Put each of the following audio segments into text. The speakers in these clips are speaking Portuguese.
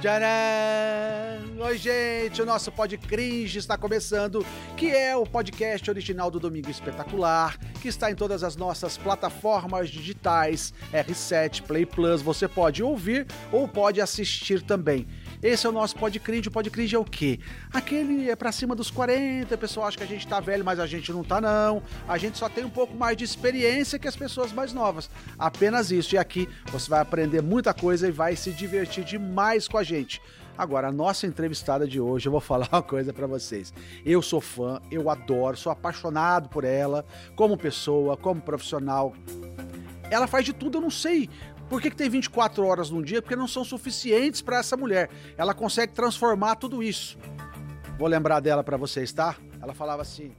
Tcharam! Oi, gente, o nosso Pod Cringe está começando, que é o podcast original do Domingo Espetacular, que está em todas as nossas plataformas digitais, R7, Play Plus, você pode ouvir ou pode assistir também. Esse é o nosso Pod Cringe. O Pod Cringe é o quê? Aquele é pra cima dos 40, o pessoal acha que a gente tá velho, mas a gente não tá não. A gente só tem um pouco mais de experiência que as pessoas mais novas. Apenas isso. E aqui você vai aprender muita coisa e vai se divertir demais com a gente. Agora, a nossa entrevistada de hoje, eu vou falar uma coisa para vocês. Eu sou fã, eu adoro, sou apaixonado por ela, como pessoa, como profissional. Ela faz de tudo, eu não sei por que, que tem 24 horas num dia? Porque não são suficientes para essa mulher. Ela consegue transformar tudo isso. Vou lembrar dela para vocês, tá? Ela falava assim: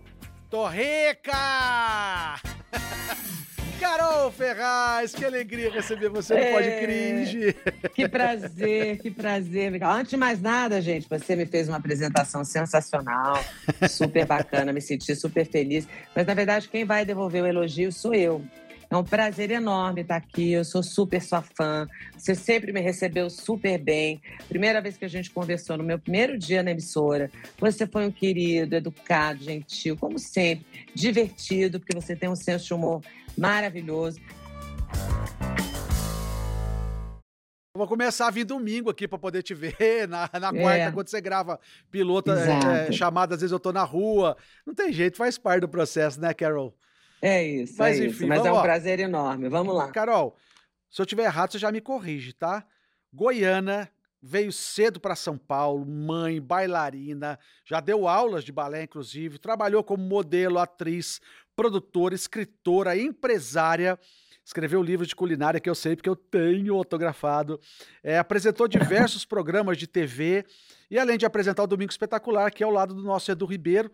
Tô rica! Carol Ferraz, que alegria receber você no é, Pod Cringe. Que prazer, que prazer. Antes de mais nada, gente, você me fez uma apresentação sensacional, super bacana, me senti super feliz. Mas, na verdade, quem vai devolver o elogio sou eu. É um prazer enorme estar aqui. Eu sou super sua fã. Você sempre me recebeu super bem. Primeira vez que a gente conversou no meu primeiro dia na emissora. Você foi um querido, educado, gentil, como sempre, divertido, porque você tem um senso de humor maravilhoso. Vou começar a vir domingo aqui para poder te ver, na, na quarta, é. quando você grava piloto, é, é, chamada, às vezes eu tô na rua. Não tem jeito, faz parte do processo, né, Carol? É isso, Mas, é enfim, isso. Mas é um prazer enorme. Vamos lá. Carol, se eu tiver errado, você já me corrige, tá? Goiana, veio cedo para São Paulo, mãe, bailarina, já deu aulas de balé, inclusive, trabalhou como modelo, atriz, produtora, escritora, empresária. Escreveu livros de culinária que eu sei porque eu tenho autografado. É, apresentou diversos programas de TV. E além de apresentar o Domingo Espetacular, que é ao lado do nosso Edu Ribeiro,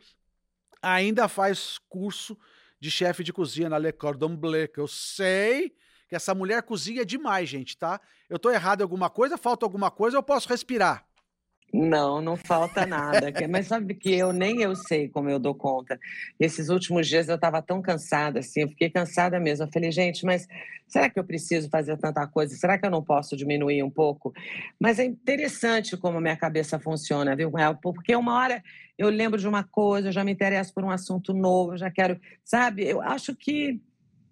ainda faz curso de chefe de cozinha na Le Cordon Bleu, que eu sei que essa mulher cozinha demais, gente, tá? Eu tô errado em alguma coisa, falta alguma coisa, eu posso respirar. Não, não falta nada. Mas sabe que eu nem eu sei como eu dou conta. Esses últimos dias eu estava tão cansada, assim, eu fiquei cansada mesmo. Eu falei, gente, mas será que eu preciso fazer tanta coisa? Será que eu não posso diminuir um pouco? Mas é interessante como a minha cabeça funciona, viu, Porque uma hora eu lembro de uma coisa, eu já me interesso por um assunto novo, eu já quero, sabe? Eu acho que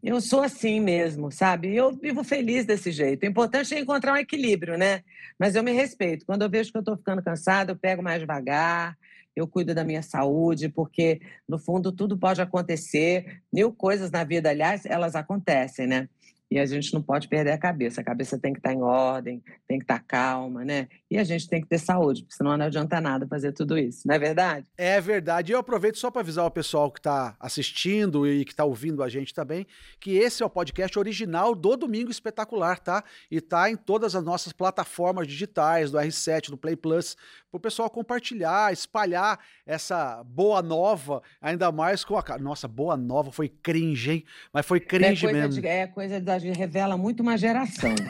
eu sou assim mesmo, sabe? Eu vivo feliz desse jeito. O importante é encontrar um equilíbrio, né? Mas eu me respeito. Quando eu vejo que eu estou ficando cansada, eu pego mais devagar, eu cuido da minha saúde, porque no fundo tudo pode acontecer. Mil coisas na vida, aliás, elas acontecem, né? E a gente não pode perder a cabeça. A cabeça tem que estar em ordem, tem que estar calma, né? E a gente tem que ter saúde, porque senão não adianta nada fazer tudo isso, não é verdade? É verdade. E eu aproveito só para avisar o pessoal que está assistindo e que está ouvindo a gente também, que esse é o podcast original do Domingo Espetacular, tá? E tá em todas as nossas plataformas digitais, do R7, do Play Plus, para o pessoal compartilhar, espalhar essa boa nova, ainda mais com a. Nossa, boa nova foi cringe, hein? Mas foi cringe é mesmo. De, é coisa da revela muito uma geração.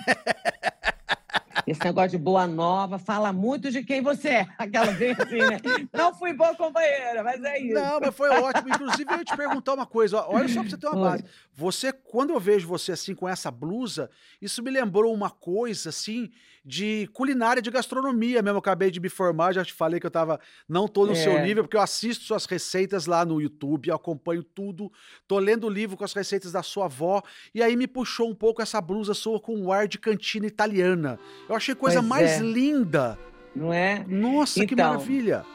Esse negócio de boa nova fala muito de quem você é. Aquela vez assim, né? Não fui boa companheira, mas é isso. Não, mas foi ótimo. Inclusive, eu ia te perguntar uma coisa. Olha só pra você ter uma base. Você, quando eu vejo você assim com essa blusa, isso me lembrou uma coisa assim de culinária de gastronomia mesmo. Eu acabei de me formar, já te falei que eu tava. Não tô no é. seu nível, porque eu assisto suas receitas lá no YouTube, eu acompanho tudo. Tô lendo o livro com as receitas da sua avó. E aí me puxou um pouco essa blusa sua com um ar de cantina italiana. Eu achei coisa pois mais é. linda. Não é? Nossa, então, que maravilha!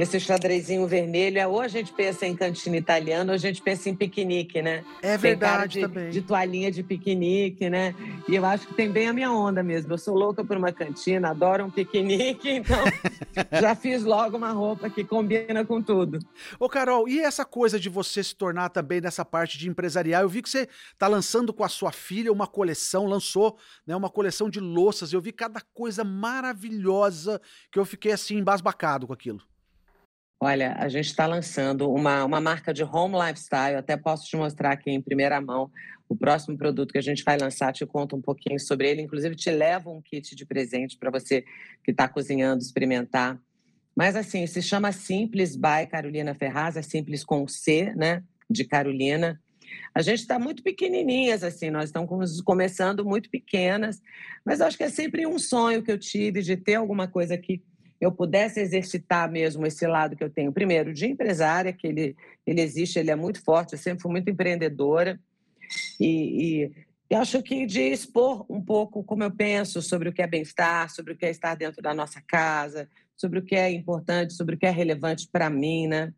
Esse xadrezinho vermelho, é, ou a gente pensa em cantina italiana, ou a gente pensa em piquenique, né? É verdade de, também. De toalhinha de piquenique, né? E eu acho que tem bem a minha onda mesmo. Eu sou louca por uma cantina, adoro um piquenique, então já fiz logo uma roupa que combina com tudo. Ô, Carol, e essa coisa de você se tornar também nessa parte de empresarial? Eu vi que você está lançando com a sua filha uma coleção, lançou né, uma coleção de louças. Eu vi cada coisa maravilhosa que eu fiquei assim embasbacado com aquilo. Olha, a gente está lançando uma, uma marca de home lifestyle, até posso te mostrar aqui em primeira mão o próximo produto que a gente vai lançar, te conto um pouquinho sobre ele, inclusive te levo um kit de presente para você que está cozinhando, experimentar. Mas assim, se chama Simples by Carolina Ferraz, é simples com C, né, de Carolina. A gente está muito pequenininhas, assim, nós estamos começando muito pequenas, mas acho que é sempre um sonho que eu tive de ter alguma coisa que eu pudesse exercitar mesmo esse lado que eu tenho, primeiro, de empresária, que ele, ele existe, ele é muito forte, eu sempre fui muito empreendedora, e, e, e acho que de expor um pouco como eu penso sobre o que é bem-estar, sobre o que é estar dentro da nossa casa, sobre o que é importante, sobre o que é relevante para mim, né?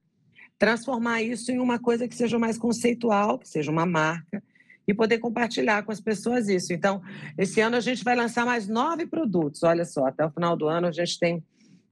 Transformar isso em uma coisa que seja mais conceitual, que seja uma marca, e poder compartilhar com as pessoas isso. Então, esse ano a gente vai lançar mais nove produtos. Olha só, até o final do ano a gente tem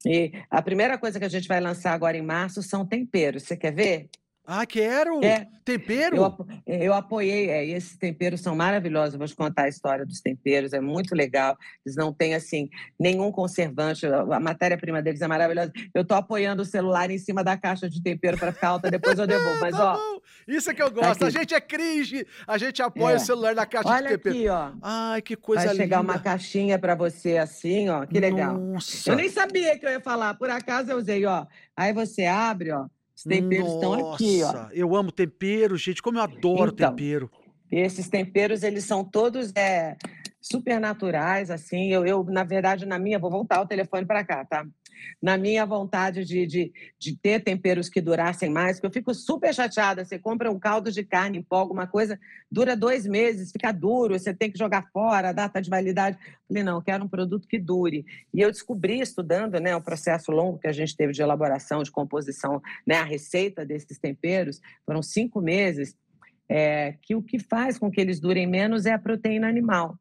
e a primeira coisa que a gente vai lançar agora em março são temperos. Você quer ver? Ah, quero! É. Tempero? Eu, eu apoiei, é, e esses temperos são maravilhosos. Eu vou te contar a história dos temperos, é muito legal. Eles não têm, assim, nenhum conservante, a matéria-prima deles é maravilhosa. Eu estou apoiando o celular em cima da caixa de tempero para ficar alta, depois eu devolvo. Mas, tá ó. Bom. Isso é que eu gosto. Aqui. A gente é cringe, a gente apoia é. o celular na caixa Olha de tempero. Olha aqui, ó. Ai, que coisa linda. Vai chegar uma caixinha para você assim, ó. Que legal. Nossa. Eu nem sabia que eu ia falar, por acaso eu usei, ó. Aí você abre, ó. Os temperos Nossa, estão aqui, ó. Eu amo tempero, gente. Como eu adoro então, tempero. Esses temperos, eles são todos é, super naturais, assim. Eu, eu, na verdade, na minha, vou voltar o telefone para cá, tá? na minha vontade de, de, de, ter temperos que durassem mais, porque eu fico super chateada. Você compra um caldo de carne em pó, alguma coisa, dura dois meses, fica duro, você tem que jogar fora, data de validade. Falei, não, eu quero um produto que dure. E eu descobri, estudando né, o processo longo que a gente teve de elaboração, de composição, né, a receita desses temperos, foram cinco meses, é, que o que faz com que eles durem menos é a proteína animal.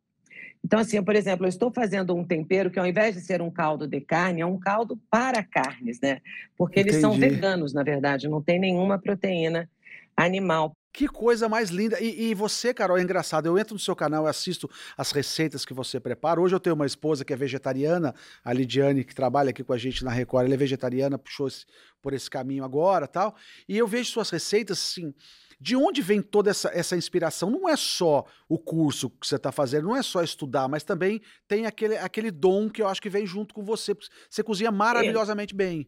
Então, assim, por exemplo, eu estou fazendo um tempero que, ao invés de ser um caldo de carne, é um caldo para carnes, né? Porque Entendi. eles são veganos, na verdade, não tem nenhuma proteína animal. Que coisa mais linda. E, e, você, Carol, é engraçado. Eu entro no seu canal e assisto as receitas que você prepara. Hoje eu tenho uma esposa que é vegetariana, a Lidiane, que trabalha aqui com a gente na Record. Ela é vegetariana, puxou esse, por esse caminho agora tal. E eu vejo suas receitas, assim, de onde vem toda essa, essa inspiração? Não é só o curso que você está fazendo, não é só estudar, mas também tem aquele, aquele dom que eu acho que vem junto com você. Você cozinha maravilhosamente bem.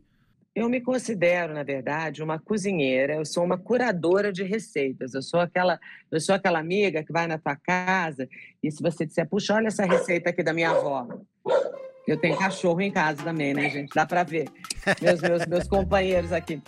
Eu me considero, na verdade, uma cozinheira, eu sou uma curadora de receitas. Eu sou aquela, eu sou aquela amiga que vai na tua casa e se você disser, puxa, olha essa receita aqui da minha avó. Eu tenho cachorro em casa também, né, gente? Dá para ver. Meus, meus, meus companheiros aqui.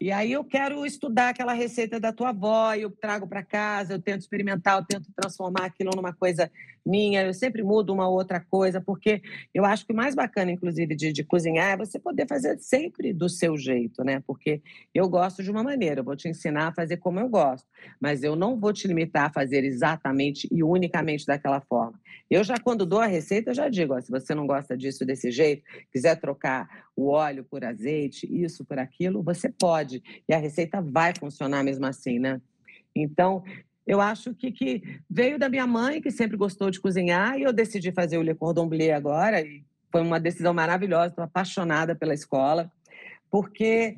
E aí eu quero estudar aquela receita da tua avó, eu trago para casa, eu tento experimentar, eu tento transformar aquilo numa coisa minha, eu sempre mudo uma outra coisa, porque eu acho que o mais bacana, inclusive, de, de, cozinhar é você poder fazer sempre do seu jeito, né? Porque eu gosto de uma maneira, eu vou te ensinar a fazer como eu gosto, mas eu não vou te limitar a fazer exatamente e unicamente daquela forma. Eu já, quando dou a receita, eu já digo, ó, se você não gosta disso desse jeito, quiser trocar o óleo por azeite, isso por aquilo, você pode. E a receita vai funcionar mesmo assim, né? Então, eu acho que, que veio da minha mãe, que sempre gostou de cozinhar, e eu decidi fazer o Le Cordon Bleu agora, e foi uma decisão maravilhosa, estou apaixonada pela escola, porque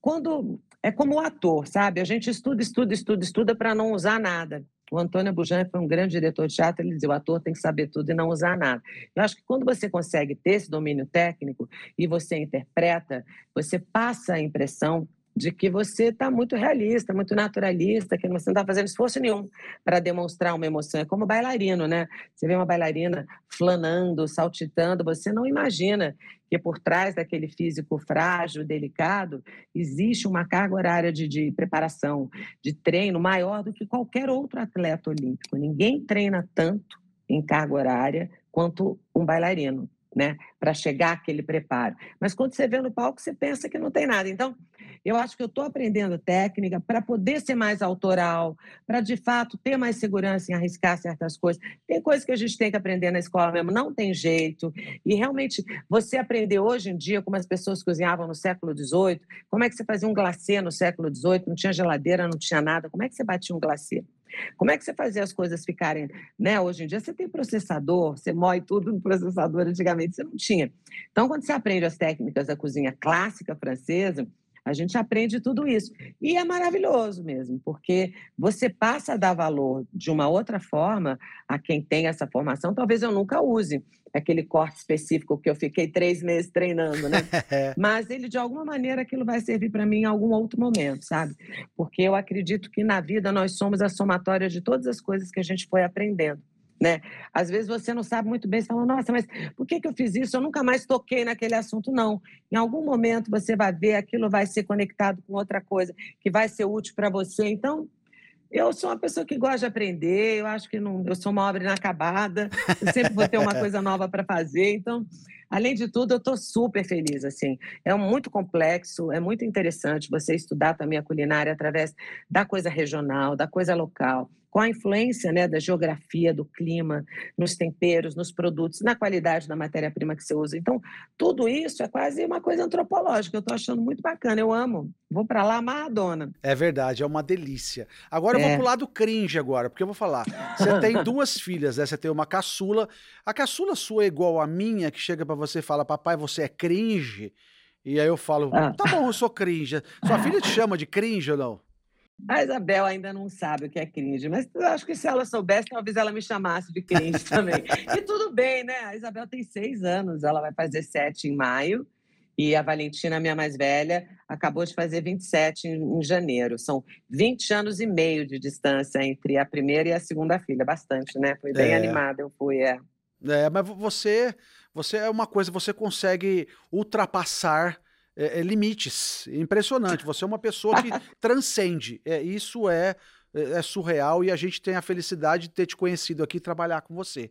quando é como o ator, sabe? A gente estuda, estuda, estuda, estuda para não usar nada. O Antônio Bujan foi um grande diretor de teatro, ele dizia, o ator tem que saber tudo e não usar nada. Eu acho que quando você consegue ter esse domínio técnico e você interpreta, você passa a impressão de que você está muito realista, muito naturalista, que você não está fazendo esforço nenhum para demonstrar uma emoção. É como bailarino, né? Você vê uma bailarina flanando, saltitando, você não imagina que por trás daquele físico frágil, delicado, existe uma carga horária de, de preparação, de treino maior do que qualquer outro atleta olímpico. Ninguém treina tanto em carga horária quanto um bailarino. Né, para chegar àquele preparo. Mas quando você vê no palco, você pensa que não tem nada. Então, eu acho que eu estou aprendendo técnica para poder ser mais autoral, para de fato ter mais segurança em arriscar certas coisas. Tem coisas que a gente tem que aprender na escola mesmo, não tem jeito. E realmente, você aprender hoje em dia como as pessoas cozinhavam no século XVIII, como é que você fazia um glacê no século XVIII, não tinha geladeira, não tinha nada, como é que você batia um glacê? Como é que você fazia as coisas ficarem, né? Hoje em dia você tem processador, você moe tudo no processador, antigamente você não tinha. Então, quando você aprende as técnicas da cozinha clássica francesa, A gente aprende tudo isso. E é maravilhoso mesmo, porque você passa a dar valor de uma outra forma a quem tem essa formação. Talvez eu nunca use aquele corte específico que eu fiquei três meses treinando, né? É. Mas ele, de alguma maneira, aquilo vai servir para mim em algum outro momento, sabe? Porque eu acredito que na vida nós somos a somatória de todas as coisas que a gente foi aprendendo. Né? Às vezes você não sabe muito bem, você fala, nossa, mas por que, que eu fiz isso? Eu nunca mais toquei naquele assunto, não. Em algum momento você vai ver, aquilo vai ser conectado com outra coisa que vai ser útil para você. Então, eu sou uma pessoa que gosta de aprender, eu acho que não, eu sou uma obra inacabada, eu sempre vou ter uma coisa nova para fazer, então, além de tudo, eu estou super feliz, assim. É muito complexo, é muito interessante você estudar também a culinária através da coisa regional, da coisa local com a influência né, da geografia, do clima, nos temperos, nos produtos, na qualidade da matéria-prima que você usa. Então, tudo isso é quase uma coisa antropológica. Eu estou achando muito bacana, eu amo. Vou para lá amadona. É verdade, é uma delícia. Agora eu vou é. pro lado cringe agora, porque eu vou falar. Você tem duas filhas, né? Você tem uma caçula. A caçula sua é igual a minha, que chega para você e fala, papai, você é cringe? E aí eu falo, ah. tá bom, eu sou cringe. Sua filha te chama de cringe ou não? A Isabel ainda não sabe o que é cringe, mas eu acho que se ela soubesse, talvez ela me chamasse de cringe também. e tudo bem, né? A Isabel tem seis anos, ela vai fazer sete em maio, e a Valentina, minha mais velha, acabou de fazer 27 em, em janeiro. São 20 anos e meio de distância entre a primeira e a segunda filha, bastante, né? Foi bem é. animada, eu fui, é. É, mas você, você é uma coisa, você consegue ultrapassar é, é, limites. Impressionante. Você é uma pessoa que transcende. É, isso é, é, é surreal e a gente tem a felicidade de ter te conhecido aqui e trabalhar com você.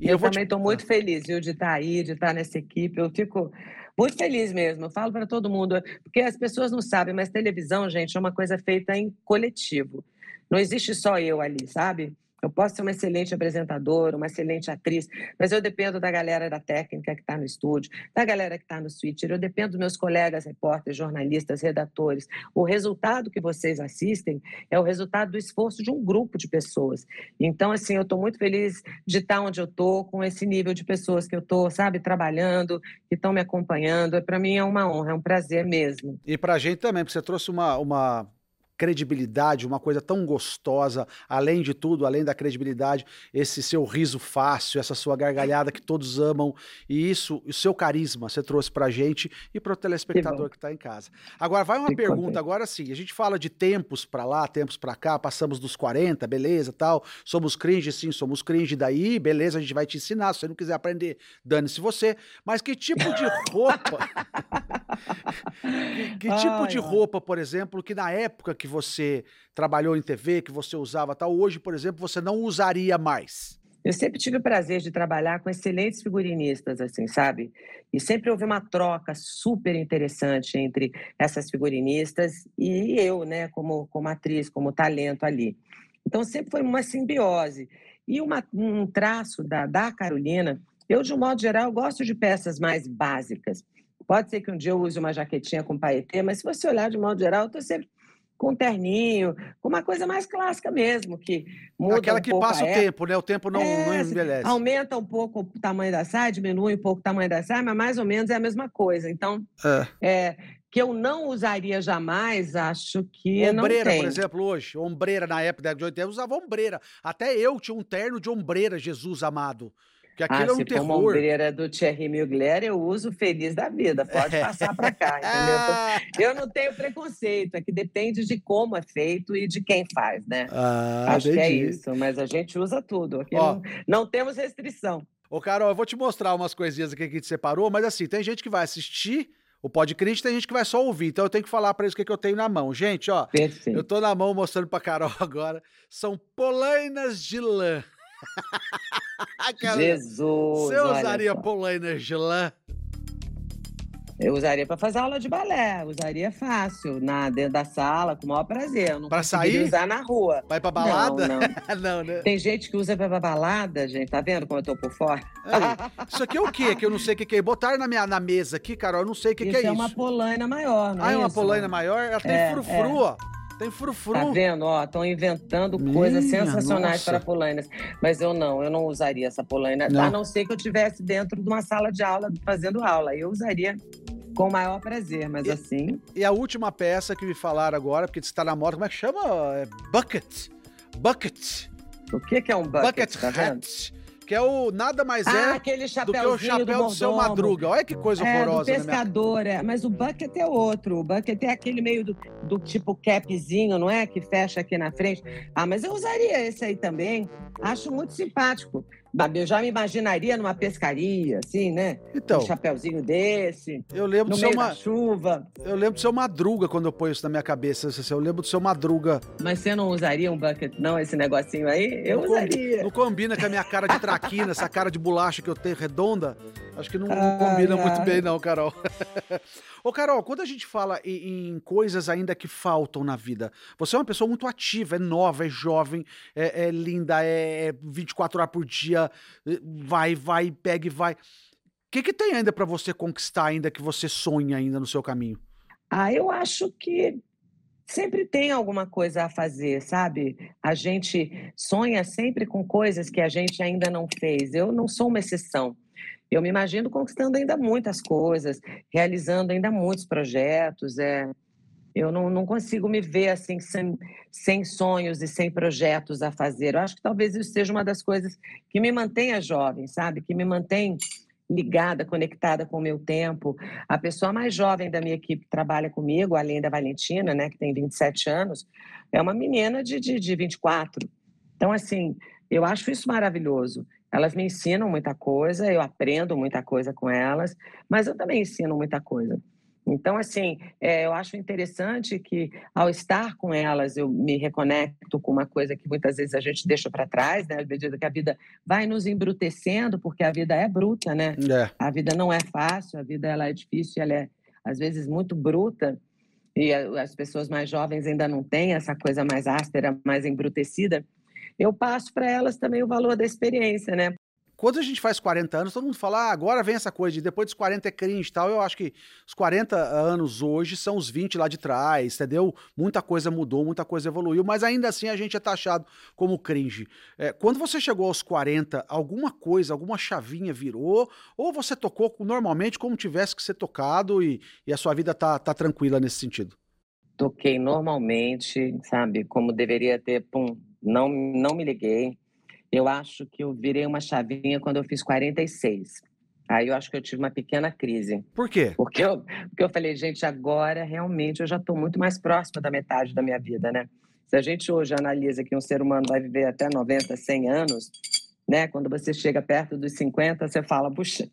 E eu, eu também estou te... muito feliz, viu, de estar tá aí, de estar tá nessa equipe. Eu fico muito feliz mesmo. Eu falo para todo mundo, porque as pessoas não sabem, mas televisão, gente, é uma coisa feita em coletivo. Não existe só eu ali, sabe? Eu posso ser uma excelente apresentadora, uma excelente atriz, mas eu dependo da galera da técnica que está no estúdio, da galera que está no switcher, eu dependo dos meus colegas repórteres, jornalistas, redatores. O resultado que vocês assistem é o resultado do esforço de um grupo de pessoas. Então, assim, eu estou muito feliz de estar onde eu estou, com esse nível de pessoas que eu estou, sabe, trabalhando, que estão me acompanhando. Para mim é uma honra, é um prazer mesmo. E para a gente também, porque você trouxe uma, uma credibilidade, uma coisa tão gostosa, além de tudo, além da credibilidade, esse seu riso fácil, essa sua gargalhada que todos amam, e isso, o seu carisma, você trouxe pra gente e pro telespectador que, que tá em casa. Agora, vai uma pergunta, agora sim, a gente fala de tempos para lá, tempos para cá, passamos dos 40, beleza, tal, somos cringe, sim, somos cringe, daí, beleza, a gente vai te ensinar, se você não quiser aprender, dane-se você, mas que tipo de roupa, que, que tipo ai, de roupa, por exemplo, que na época que que você trabalhou em TV, que você usava tal, hoje, por exemplo, você não usaria mais? Eu sempre tive o prazer de trabalhar com excelentes figurinistas, assim, sabe? E sempre houve uma troca super interessante entre essas figurinistas e eu, né, como, como atriz, como talento ali. Então, sempre foi uma simbiose. E uma, um traço da, da Carolina, eu, de um modo geral, gosto de peças mais básicas. Pode ser que um dia eu use uma jaquetinha com paetê, mas se você olhar de modo geral, eu estou sempre com terninho, com uma coisa mais clássica mesmo, que muda Aquela um que passa o tempo, né? O tempo não, é, não envelhece. Aumenta um pouco o tamanho da saia, diminui um pouco o tamanho da saia, mas mais ou menos é a mesma coisa. Então, é. é que eu não usaria jamais, acho que ombreira, por exemplo, hoje. Ombreira, na época de 80, usava ombreira. Até eu tinha um terno de ombreira, Jesus amado. Que aquilo ah, é um se terror. for ombreira do Thierry Mugler, eu uso feliz da vida. Pode é. passar para cá, entendeu? eu não tenho preconceito, é que depende de como é feito e de quem faz, né? Ah, Acho entendi. que é isso, mas a gente usa tudo. Aqui não, não temos restrição. Ô, Carol, eu vou te mostrar umas coisinhas aqui que a gente separou, mas assim, tem gente que vai assistir o podcast, tem gente que vai só ouvir, então eu tenho que falar para eles o que, que eu tenho na mão. Gente, ó, Perfeito. eu tô na mão mostrando pra Carol agora, são polainas de lã. Jesus! Você usaria de lã? Eu usaria para fazer aula de balé, usaria fácil, na, dentro da sala, com o maior prazer. Eu não pra sair? usar na rua. Vai pra balada? Não, não. não né? Tem gente que usa pra balada, gente. Tá vendo como eu tô por fora? isso aqui é o quê? Que eu não sei o que, que é. Botaram na, minha, na mesa aqui, Carol, eu não sei o que, que é isso. é uma polaina maior, não ah, é é uma isso? polaina maior? Ela tem é, frufru, é. ó. Tem frufru. Tá vendo? Ó, estão inventando Minha coisas sensacionais nossa. para polainas. Mas eu não, eu não usaria essa polaina. Não. A não ser que eu estivesse dentro de uma sala de aula, fazendo aula. Eu usaria Com o maior prazer, mas e, assim. E a última peça que me falaram agora, porque você está na moda, como é que chama? É bucket. Bucket. O que, que é um bucket? Bucket tá hat. Que é o nada mais ah, é aquele do que o chapéu do, do seu Madruga. Olha que coisa é, horrorosa. Do pescador, né? é. Mas o bucket é outro. O bucket é aquele meio do, do tipo capzinho, não é? Que fecha aqui na frente. Ah, mas eu usaria esse aí também. Acho muito simpático. Eu já me imaginaria numa pescaria, assim, né? Então. Um chapéuzinho desse. Eu lembro no do meio seu da chuva. Eu lembro do seu Madruga quando eu ponho isso na minha cabeça. Eu lembro do seu Madruga. Mas você não usaria um bucket, não, esse negocinho aí? Eu não usaria. Não combina com a minha cara de traquina, essa cara de bolacha que eu tenho redonda. Acho que não, não combina ai, muito bem, não, Carol. Ô, Carol, quando a gente fala em, em, coisas ainda que faltam na vida, você é uma pessoa muito ativa, é nova, é jovem, é, é linda, é 24 horas por dia, vai, vai, pega e vai. O que, que tem ainda para você conquistar, ainda que você sonha ainda no seu caminho? Ah, eu acho que sempre tem alguma coisa a fazer, sabe? A gente sonha sempre com coisas que a gente ainda não fez. Eu não sou uma exceção. Eu me imagino conquistando ainda muitas coisas, realizando ainda muitos projetos. É, eu não, não consigo me ver assim sem, sem sonhos e sem projetos a fazer. Eu acho que talvez isso seja uma das coisas que me mantenha jovem, sabe? Que me mantém ligada, conectada com o meu tempo. A pessoa mais jovem da minha equipe que trabalha comigo, além da Valentina, né, que tem 27 anos, é uma menina de, de, de 24. Então, assim, eu acho isso maravilhoso. Elas me ensinam muita coisa, eu aprendo muita coisa com elas, mas eu também ensino muita coisa. Então, assim, é, eu acho interessante que, ao estar com elas, eu me reconecto com uma coisa que muitas vezes a gente deixa para trás, né? À medida que a vida vai nos embrutecendo, porque a vida é bruta, né? É. A vida não é fácil, a vida ela é difícil, ela é, às vezes, muito bruta. E as pessoas mais jovens ainda não têm essa coisa mais áspera, mais embrutecida eu passo para elas também o valor da experiência, né? Quando a gente faz 40 anos, todo mundo fala, ah, agora vem essa coisa de depois dos 40 é cringe e tal. Eu acho que os 40 anos hoje são os 20 lá de trás, entendeu? Muita coisa mudou, muita coisa evoluiu, mas ainda assim a gente é taxado como cringe. É, quando você chegou aos 40, alguma coisa, alguma chavinha virou, ou você tocou normalmente como tivesse que ser tocado e, e a sua vida tá, tá tranquila nesse sentido? Toquei normalmente, sabe? Como deveria ter, pum, não, não me liguei. Eu acho que eu virei uma chavinha quando eu fiz 46. Aí eu acho que eu tive uma pequena crise. Por quê? Porque eu, porque eu falei, gente, agora realmente eu já estou muito mais próxima da metade da minha vida, né? Se a gente hoje analisa que um ser humano vai viver até 90, 100 anos, né? Quando você chega perto dos 50, você fala, puxa,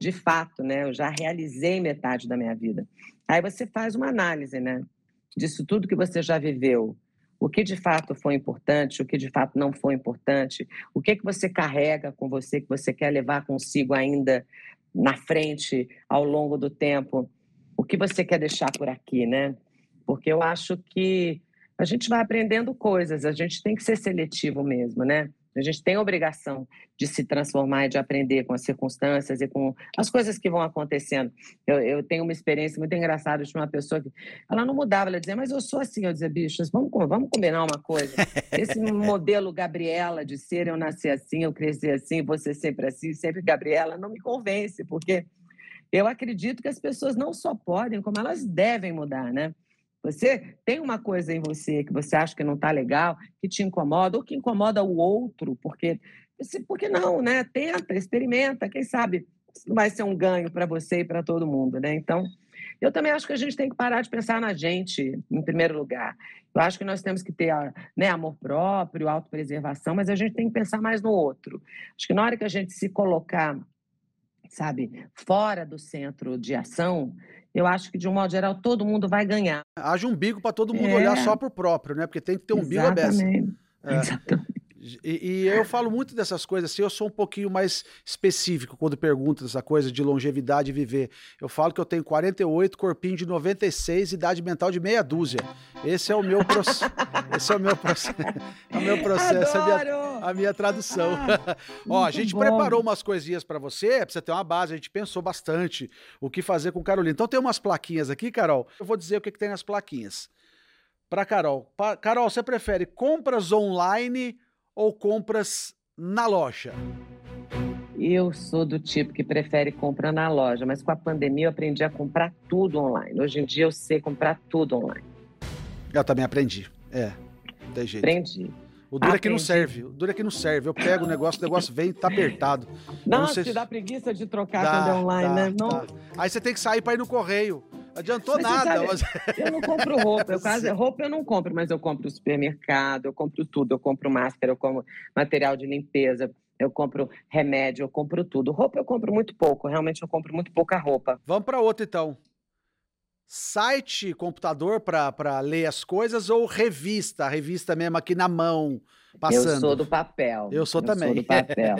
de fato, né? Eu já realizei metade da minha vida. Aí você faz uma análise, né? Disso tudo que você já viveu o que de fato foi importante, o que de fato não foi importante, o que que você carrega com você que você quer levar consigo ainda na frente ao longo do tempo, o que você quer deixar por aqui, né? Porque eu acho que a gente vai aprendendo coisas, a gente tem que ser seletivo mesmo, né? A gente tem a obrigação de se transformar e de aprender com as circunstâncias e com as coisas que vão acontecendo. Eu, eu tenho uma experiência muito engraçada de uma pessoa que ela não mudava, ela dizia, mas eu sou assim. Eu dizia, bichos, vamos, vamos combinar uma coisa. Esse modelo Gabriela de ser, eu nasci assim, eu cresci assim, você sempre assim, sempre Gabriela, não me convence, porque eu acredito que as pessoas não só podem, como elas devem mudar, né? Você tem uma coisa em você que você acha que não está legal, que te incomoda, ou que incomoda o outro, porque, porque não, né? Tenta, experimenta, quem sabe vai ser um ganho para você e para todo mundo, né? Então, eu também acho que a gente tem que parar de pensar na gente, em primeiro lugar. Eu acho que nós temos que ter né, amor próprio, autopreservação, mas a gente tem que pensar mais no outro. Acho que na hora que a gente se colocar, sabe, fora do centro de ação, eu acho que, de um modo geral, todo mundo vai ganhar. Haja um bico para todo mundo é. olhar só para o próprio, né? Porque tem que ter um bico aberto. É. Exatamente. E, e, eu falo muito dessas coisas assim, eu sou um pouquinho mais específico quando pergunto essa coisa de longevidade e viver. Eu falo que eu tenho 48, corpinho de 96, idade mental de meia dúzia. Esse é o meu processo. Esse é o meu processo. É o meu processo, a minha, a minha, tradução. Ah, Ó, a gente bom. preparou umas coisinhas para você, pra você ter uma base, a gente pensou bastante o que fazer com Carolina. Então tem umas plaquinhas aqui, Carol. Eu vou dizer o que, que tem nas plaquinhas. Para Carol. Pra, Carol, você prefere compras online ou compras na loja? eu sou do tipo que prefere comprar na loja, mas com a pandemia eu aprendi a comprar tudo online. Hoje em dia eu sei comprar tudo online. Eu também aprendi. É, tem jeito. Aprendi. O duro é que não serve. O duro é que não serve. Eu pego o negócio, o negócio vem e tá apertado. Não, não te dá preguiça de trocar dá, quando é online, dá, né? Não... Dá. Aí você tem que sair para ir no correio. Adiantou mas nada. Sabe, mas... Eu não compro roupa. Eu quase, roupa eu não compro, mas eu compro no supermercado, eu compro tudo. Eu compro máscara, eu compro material de limpeza, eu compro remédio, eu compro tudo. Roupa eu compro muito pouco. Realmente eu compro muito pouca roupa. Vamos para outra então site, computador para ler as coisas ou revista, revista mesmo aqui na mão, passando? Eu sou do papel. Eu sou eu também. Sou do papel.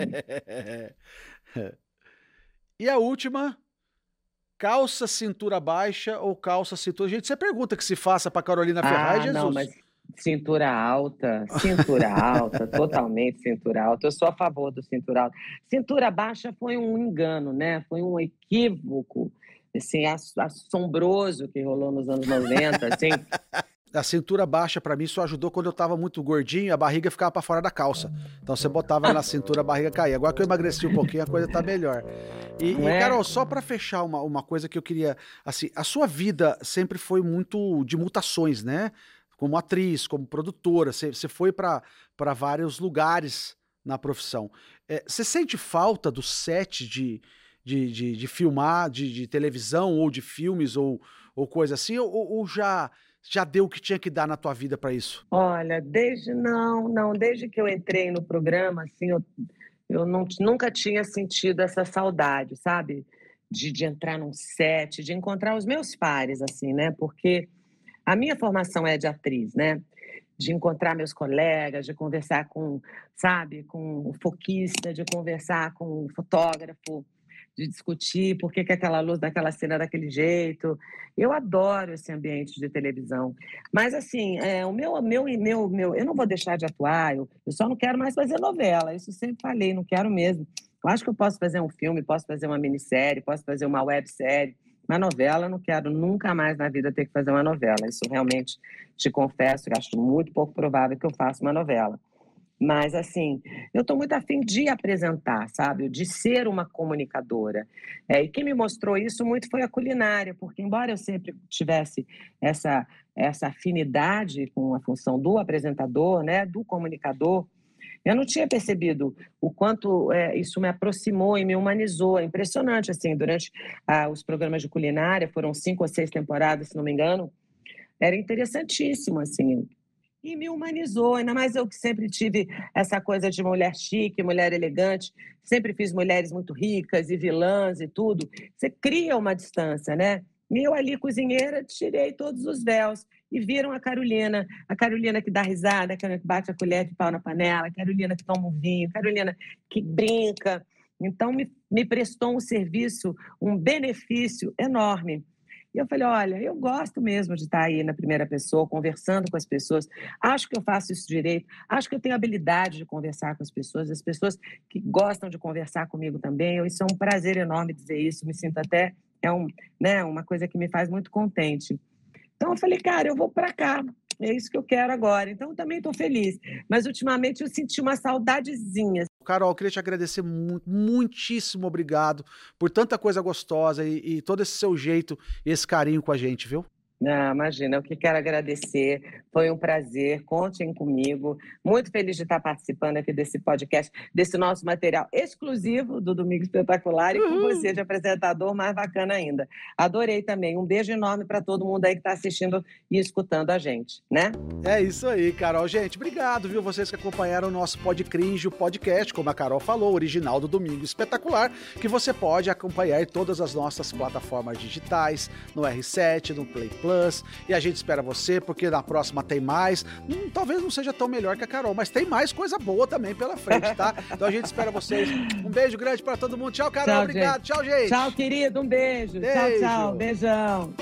e a última, calça cintura baixa ou calça cintura? Gente, você pergunta que se faça para Carolina Ferraz, ah, Jesus. Não, mas cintura alta, cintura alta, totalmente cintura alta. Eu sou a favor do cintura alta. Cintura baixa foi um engano, né? Foi um equívoco assim, assombroso que rolou nos anos 90, assim. A cintura baixa para mim só ajudou quando eu tava muito gordinho, a barriga ficava para fora da calça. Então você botava na cintura, a barriga caía. Agora que eu emagreci um pouquinho, a coisa tá melhor. E, e é? Carol, só para fechar uma, uma coisa que eu queria, assim, a sua vida sempre foi muito de mutações, né? Como atriz, como produtora, você, você foi para vários lugares na profissão. É, você sente falta do set de, de, de, de filmar, de, de, televisão ou de filmes ou, ou coisa assim? Ou, ou, já já deu o que tinha que dar na tua vida para isso? Olha, desde não, não, desde que eu entrei no programa, assim, eu, eu não, nunca tinha sentido essa saudade, sabe? De, de entrar num set, de encontrar os meus pares, assim, né? Porque a minha formação é de atriz, né? De encontrar meus colegas, de conversar com, sabe, com o foquista, de conversar com o fotógrafo, de discutir por que, que aquela luz daquela cena é daquele jeito. Eu adoro esse ambiente de televisão. Mas, assim, é, o meu, meu, meu, meu, eu não vou deixar de atuar, eu, eu só não quero mais fazer novela. Isso sempre falei, não quero mesmo. Eu acho que eu posso fazer um filme, posso fazer uma minissérie, posso fazer uma websérie. Uma novela, eu não quero nunca mais na vida ter que fazer uma novela. Isso realmente te confesso, acho muito pouco provável que eu faça uma novela. Mas, assim, eu estou muito afim de apresentar, sabe? De ser uma comunicadora. É, e quem me mostrou isso muito foi a culinária, porque, embora eu sempre tivesse essa, essa afinidade com a função do apresentador, né, do comunicador, eu não tinha percebido o quanto é, isso me aproximou e me humanizou. É impressionante, assim, durante ah, os programas de culinária, foram cinco ou seis temporadas, se não me engano, era interessantíssimo, assim, e me humanizou. Ainda mais eu que sempre tive essa coisa de mulher chique, mulher elegante, sempre fiz mulheres muito ricas e vilãs e tudo. Você cria uma distância, né? E eu ali, cozinheira, tirei todos os véus e viram a Carolina, a Carolina que dá risada, a Carolina que bate a colher de pau na panela, a Carolina que toma um vinho, a Carolina que brinca. Então, me, me prestou um serviço, um benefício enorme. E eu falei: olha, eu gosto mesmo de estar aí na primeira pessoa, conversando com as pessoas. Acho que eu faço isso direito. Acho que eu tenho habilidade de conversar com as pessoas. As pessoas que gostam de conversar comigo também. Isso é um prazer enorme dizer isso. Me sinto até. É um, né, uma coisa que me faz muito contente. Então eu falei, cara, eu vou para cá. É isso que eu quero agora. Então também estou feliz. Mas ultimamente eu senti uma saudadezinha. Carol, queria te agradecer muito, muitíssimo obrigado por tanta coisa gostosa e, e todo esse seu jeito e esse carinho com a gente, viu? Não, imagina, eu que quero agradecer. Foi um prazer, contem comigo. Muito feliz de estar participando aqui desse podcast, desse nosso material exclusivo do Domingo Espetacular e com você de apresentador, mais bacana ainda. Adorei também. Um beijo enorme para todo mundo aí que está assistindo e escutando a gente, né? É isso aí, Carol. Gente, obrigado, viu? Vocês que acompanharam o nosso Pod Cringe, o podcast, como a Carol falou, original do Domingo Espetacular, que você pode acompanhar em todas as nossas plataformas digitais, no R7, no Play Plus Plus. E a gente espera você, porque na próxima tem mais. Hum, talvez não seja tão melhor que a Carol, mas tem mais coisa boa também pela frente, tá? Então a gente espera vocês. Um beijo grande para todo mundo. Tchau, Carol. Tchau, obrigado. Gente. Tchau, gente. Tchau, querido. Um beijo. beijo. Tchau, tchau. Beijão.